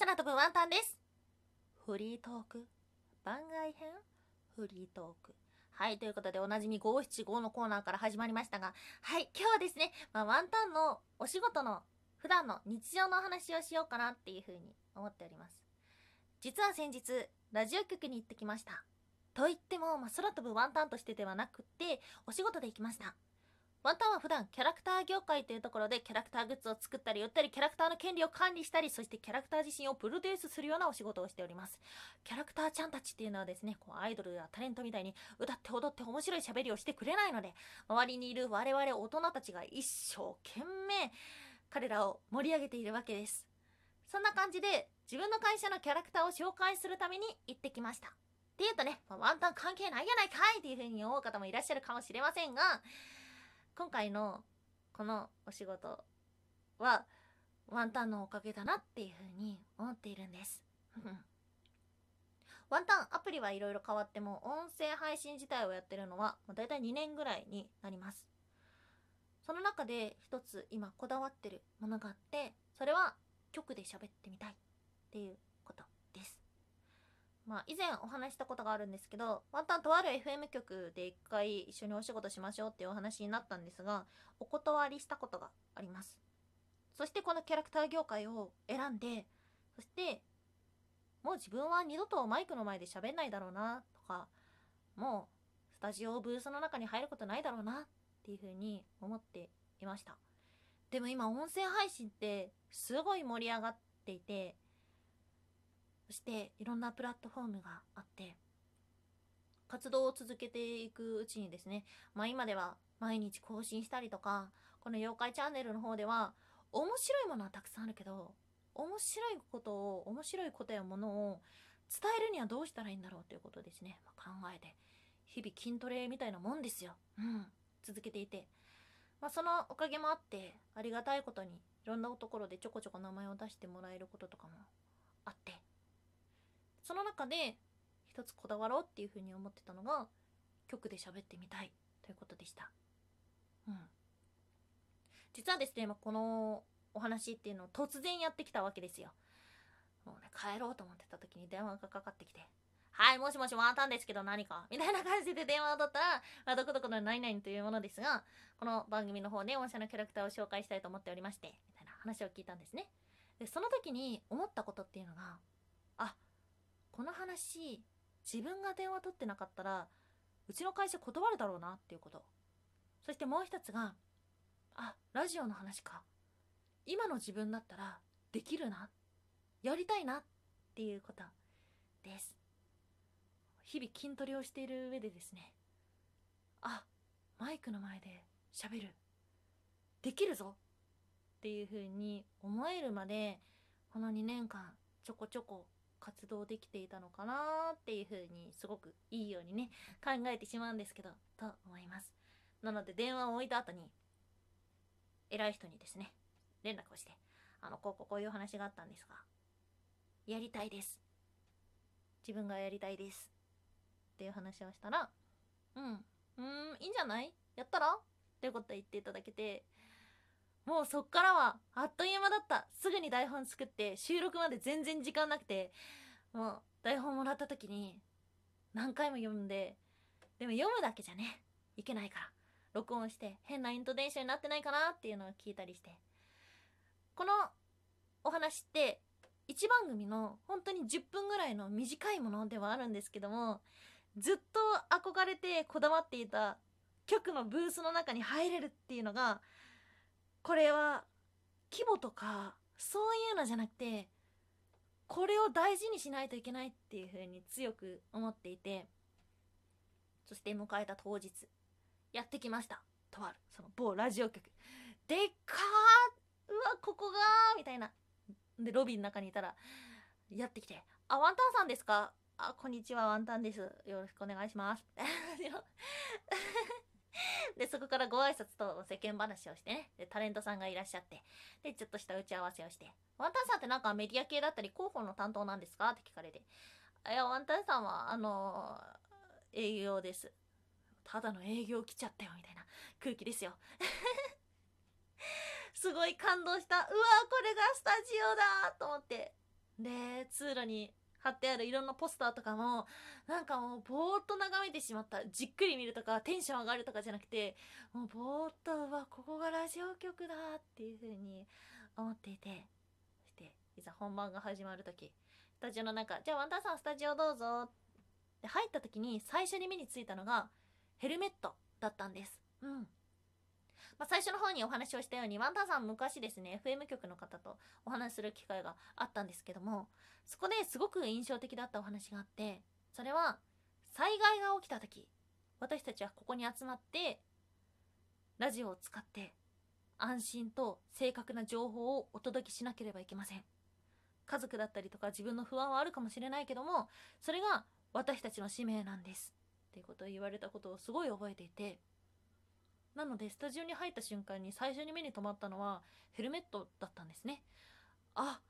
空飛ぶワンタンです。フリートーク番外編？フリートーク。はい、ということでおなじみ575のコーナーから始まりましたが、はい、今日はですね、まあ、ワンタンのお仕事の普段の日常のお話をしようかなっていうふうに思っております。実は先日、ラジオ局に行ってきました。と言っても、まあ、空飛ぶワンタンとしてではなくて、お仕事で行きました。ワンタンは普段キャラクター業界というところでキャラクターグッズを作ったり売ったりキャラクターの権利を管理したりそしてキャラクター自身をプロデュースするようなお仕事をしております。キャラクターちゃんたちっていうのはですねこうアイドルやタレントみたいに歌って踊って面白い喋りをしてくれないので周りにいる我々大人たちが一生懸命彼らを盛り上げているわけです。そんな感じで自分の会社のキャラクターを紹介するために行ってきました。っていうとね、まあワンタン関係ないやないかいっていう風に思う方もいらっしゃるかもしれませんが今回のこのお仕事はワンタンのおかげだなっていうふうに思っているんです。ワンタンアプリはいろいろ変わっても音声配信自体をやってるのはもう大体2年ぐらいになります。その中で一つ今こだわってるものがあってそれは曲で喋ってみたいっていうことです。まあ以前お話したことがあるんですけどワンタンとある FM 局で一回一緒にお仕事しましょうっていうお話になったんですがお断りしたことがあります。そしてこのキャラクター業界を選んでそしてもう自分は二度とマイクの前で喋んないだろうなとかもうスタジオブースの中に入ることないだろうなっていうふうに思っていました。でも今音声配信ってすごい盛り上がっていてそしていろんなプラットフォームがあって活動を続けていくうちにですねまあ今では毎日更新したりとかこの妖怪チャンネルの方では面白いものはたくさんあるけど面白いことを面白いことやものを伝えるにはどうしたらいいんだろうということですね、まあ考えて日々筋トレみたいなもんですよ、うん、続けていて、まあ、そのおかげもあってありがたいことにいろんなところでちょこちょこ名前を出してもらえることとかもあってその中で一つこだわろうっていうふうに思ってたのが曲で喋ってみたいということでした。うん。実はですね、まあこのお話っていうのを突然やってきたわけですよ。もうね、帰ろうと思ってた時に電話がかかってきて、はい、もしもしワンタンですけど何か？みたいな感じで電話を取ったら、まあ、どこどこの何々というものですが、この番組の方で御社のキャラクターを紹介したいと思っておりまして、みたいな話を聞いたんですね。で、その時に思ったことっていうのが、あ、この話自分が電話取ってなかったらうちの会社断るだろうなっていうこと。そしてもう一つがあラジオの話か。今の自分だったらできるな。やりたいなっていうこと。です。日々筋トレをしている上でですね。あマイクの前で喋る。できるぞ。っていう風に思えるまでこの2年間ちょこちょこ活動できていたのかなっていう風にすごくいいようにね考えてしまうんですけどと思います。なので電話を置いた後に偉い人にですね連絡をしてあのこうこうこういう話があったんですがやりたいです。自分がやりたいです。っていう話をしたらうんうんいいんじゃない？やったら？っていうこと言っていただけてもうそっからはあっという間だった。すぐに台本作って収録まで全然時間なくてもう台本もらった時に何回も読んででも読むだけじゃねいけないから。録音して変なイントネーションになってないかなっていうのを聞いたりして。このお話って1番組の本当に10分ぐらいの短いものではあるんですけどもずっと憧れてこだわっていた局のブースの中に入れるっていうのがこれは規模とかそういうのじゃなくてこれを大事にしないといけないっていうふうに強く思っていてそして迎えた当日やってきました。とあるその某ラジオ局。でっかーうわここがーみたいな。でロビーの中にいたらやってきて「あワンタンさんですかあこんにちはワンタンです。よろしくお願いします」でそこからご挨拶と世間話をしてね。でタレントさんがいらっしゃって。でちょっとした打ち合わせをして「ワンタンさんってなんかメディア系だったり広報の担当なんですか?」って聞かれて「いやワンタンさんはあのー営業です」ただの営業来ちゃったよみたいな。空気ですよ。すごい感動した。うわこれがスタジオだと思って。で通路に貼ってあるいろんなポスターとかもなんかもうぼーっと眺めてしまった。じっくり見るとかテンション上がるとかじゃなくてもうぼーっとうわここがラジオ局だっていう風に思っていてそしていざ本番が始まる時スタジオの中じゃあワンタンさんスタジオどうぞ。って入った時に最初に目についたのがヘルメットだったんです。うん。まあ、最初の方にお話をしたようにワンタンさん昔ですね FM 局の方とお話しする機会があったんですけどもそこですごく印象的だったお話があってそれは災害が起きた時私たちはここに集まってラジオを使って安心と正確な情報をお届けしなければいけません。家族だったりとか自分の不安はあるかもしれないけどもそれが私たちの使命なんです。っていうことを言われたことをすごい覚えていてなのでスタジオに入った瞬間に最初に目に留まったのはヘルメットだったんですねあ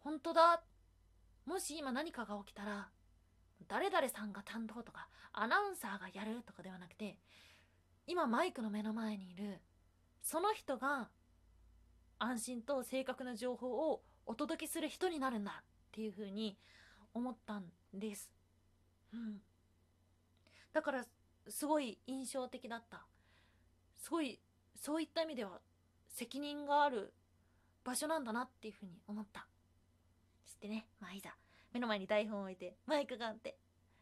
本当だもし今何かが起きたら誰々さんが担当とかアナウンサーがやるとかではなくて今マイクの目の前にいるその人が安心と正確な情報をお届けする人になるんだっていうふうに思ったんです。うん。だからすごい印象的だった。すごいそういった意味では責任がある場所なんだなっていうふうに思った。そしてね。まあいざ目の前に台本を置いてマイクがあって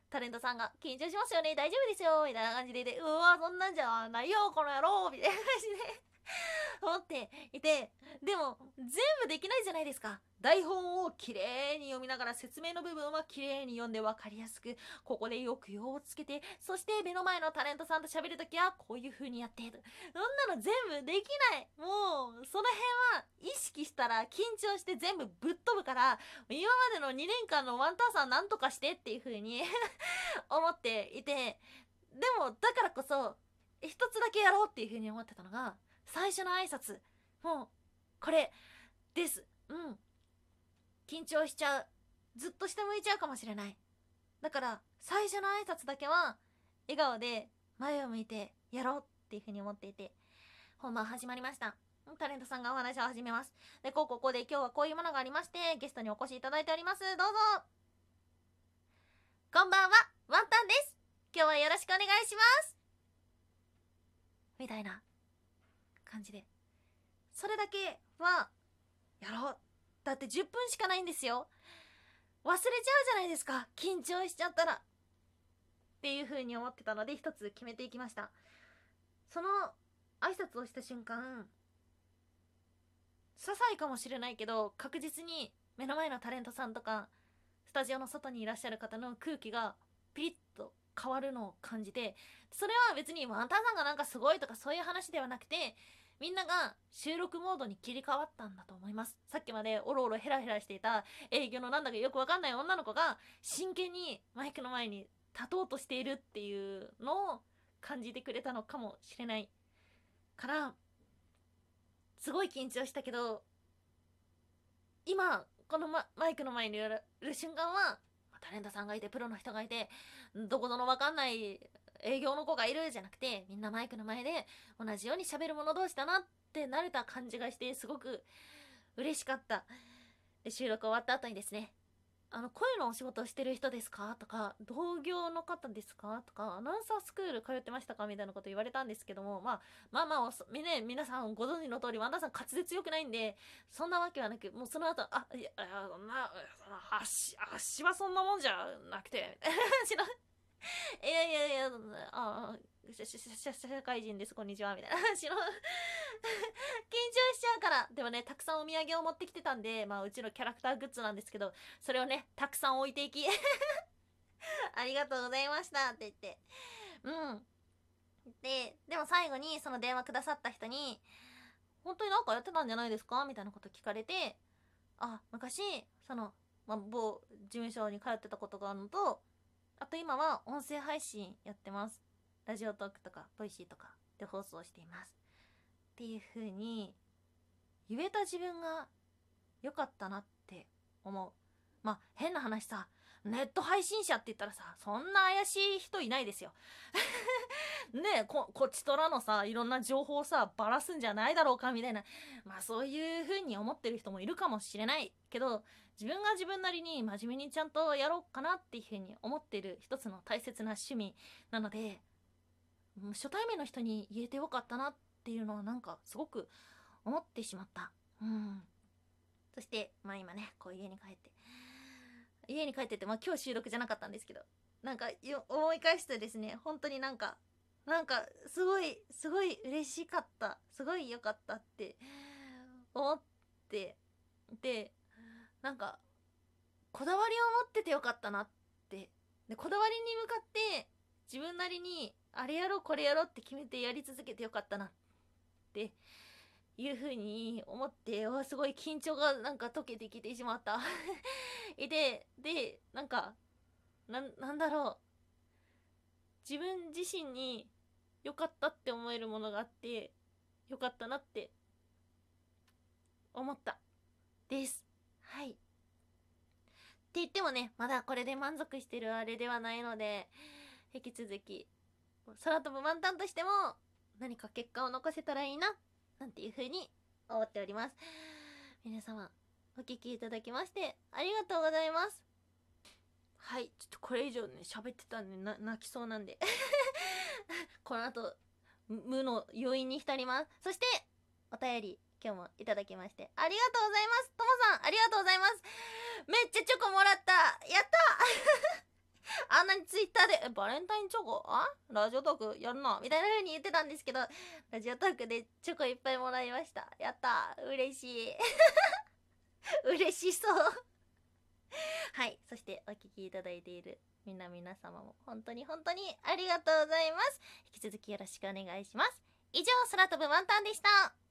タレントさんが緊張しますよね。大丈夫ですよ。みたいな感じででうわそんなんじゃないよこの野郎。みたいな感じで。思っていてでも全部できないじゃないですか。台本をきれいに読みながら説明の部分はきれいに読んで分かりやすくここでよく用をつけてそして目の前のタレントさんと喋るときはこういう風にやってそんなの全部できない。もうその辺は意識したら緊張して全部ぶっ飛ぶから今までの2年間のワンタンさんなんとかしてっていう風に 思っていて。でもだからこそ一つだけやろうっていう風に思ってたのが最初の挨拶。もうこれです。うん。緊張しちゃう。ずっと下向いちゃうかもしれない。だから最初の挨拶だけは笑顔で前を向いてやろうっていうふうに思っていて本番始まりました。タレントさんがお話を始めます。でこうここで今日はこういうものがありましてゲストにお越しいただいております。どうぞ。こんばんは。ワンタンです。今日はよろしくお願いします。みたいな。感じで。それだけはやろう。だって10分しかないんですよ。忘れちゃうじゃないですか。緊張しちゃったら。っていう風に思ってたので一つ決めていきました。その挨拶をした瞬間些細かもしれないけど確実に目の前のタレントさんとかスタジオの外にいらっしゃる方の空気がピリッ変わるのを感じてそれは別にワンタンさんがなんかすごいとかそういう話ではなくてみんなが収録モードに切り替わったんだと思います。さっきまでおろおろヘラヘラしていた営業のなんだかよくわかんない女の子が真剣にマイクの前に立とうとしているっていうのを感じてくれたのかもしれないからすごい緊張したけど今このママイクの前にいる瞬間はタレントさんがいてプロの人がいてどこぞの分かんない営業の子がいるじゃなくてみんなマイクの前で同じように喋る者同士だなって慣れた感じがしてすごく嬉しかった。収録終わった後にですねあの声のお仕事してる人ですか？とか同業の方ですか？とかアナウンサースクール通ってましたか？みたいなこと言われたんですけども、まあ、まあまあね皆さんご存知の通りワンダさん滑舌良くないんでそんなわけはなくもうその後あいやそんな足足はそんなもんじゃなくて いやいやいや、ああ、社会人です、こんにちは、みたいな話の 緊張しちゃうから。でもね、たくさんお土産を持ってきてたんで、まあ、うちのキャラクターグッズなんですけど、それをね、たくさん置いていき ありがとうございましたって言って。うん。で、でも最後にその電話くださった人に、本当になんかやってたんじゃないですか？みたいなこと聞かれて、あ、昔、その、まあ、某事務所に通ってたことがあるのと、あと今は音声配信やってます。ラジオトークとか、ボイシーとかで放送しています。っていう風に、言えた自分が良かったなって思う。まあ、変な話さ、ネット配信者って言ったらさそんな怪しい人いないですよ。ねえここっちとらのさいろんな情報をさばらすんじゃないだろうかみたいな。まあそういう風に思ってる人もいるかもしれないけど自分が自分なりに真面目にちゃんとやろうかなっていう風に思ってる一つの大切な趣味なので初対面の人に言えてよかったなっていうのはなんかすごく思ってしまった。うん。そしてまあ今ねこう家に帰って家に帰っててまあ今日収録じゃなかったんですけどなんか思い返すとですね本当になんかなんかすごいすごい嬉しかったすごい良かったって思ってでなんかこだわりを持っててよかったなってでこだわりに向かって自分なりにあれやろうこれやろうって決めてやり続けてよかったなっていう風に思ってすごい緊張がなんか解けてきてしまった。ででなんかなんだろう。自分自身に良かったって思えるものがあって良かったなって思った。です。はい。って言ってもねまだこれで満足してるあれではないので引き続き空飛ぶ満タンとしても何か結果を残せたらいいななんていう風に思っております。皆様お聴きいただきましてありがとうございます。はいちょっとこれ以上ね喋ってたんで泣きそうなんで。この後無の余韻に浸ります。そしてお便り今日もいただきましてありがとうございます。ともさんありがとうございます。めっちゃチョコもらった。やったあんなにツイッターで、バレンタインチョコ？あ？ラジオトークやるのみたいな風に言ってたんですけど、ラジオトークでチョコいっぱいもらいました。やった嬉しい。嬉しそうはい。そしてお聴きいただいているみんな皆様も本当に本当にありがとうございます。引き続きよろしくお願いします。以上、空飛ぶワンタンでした。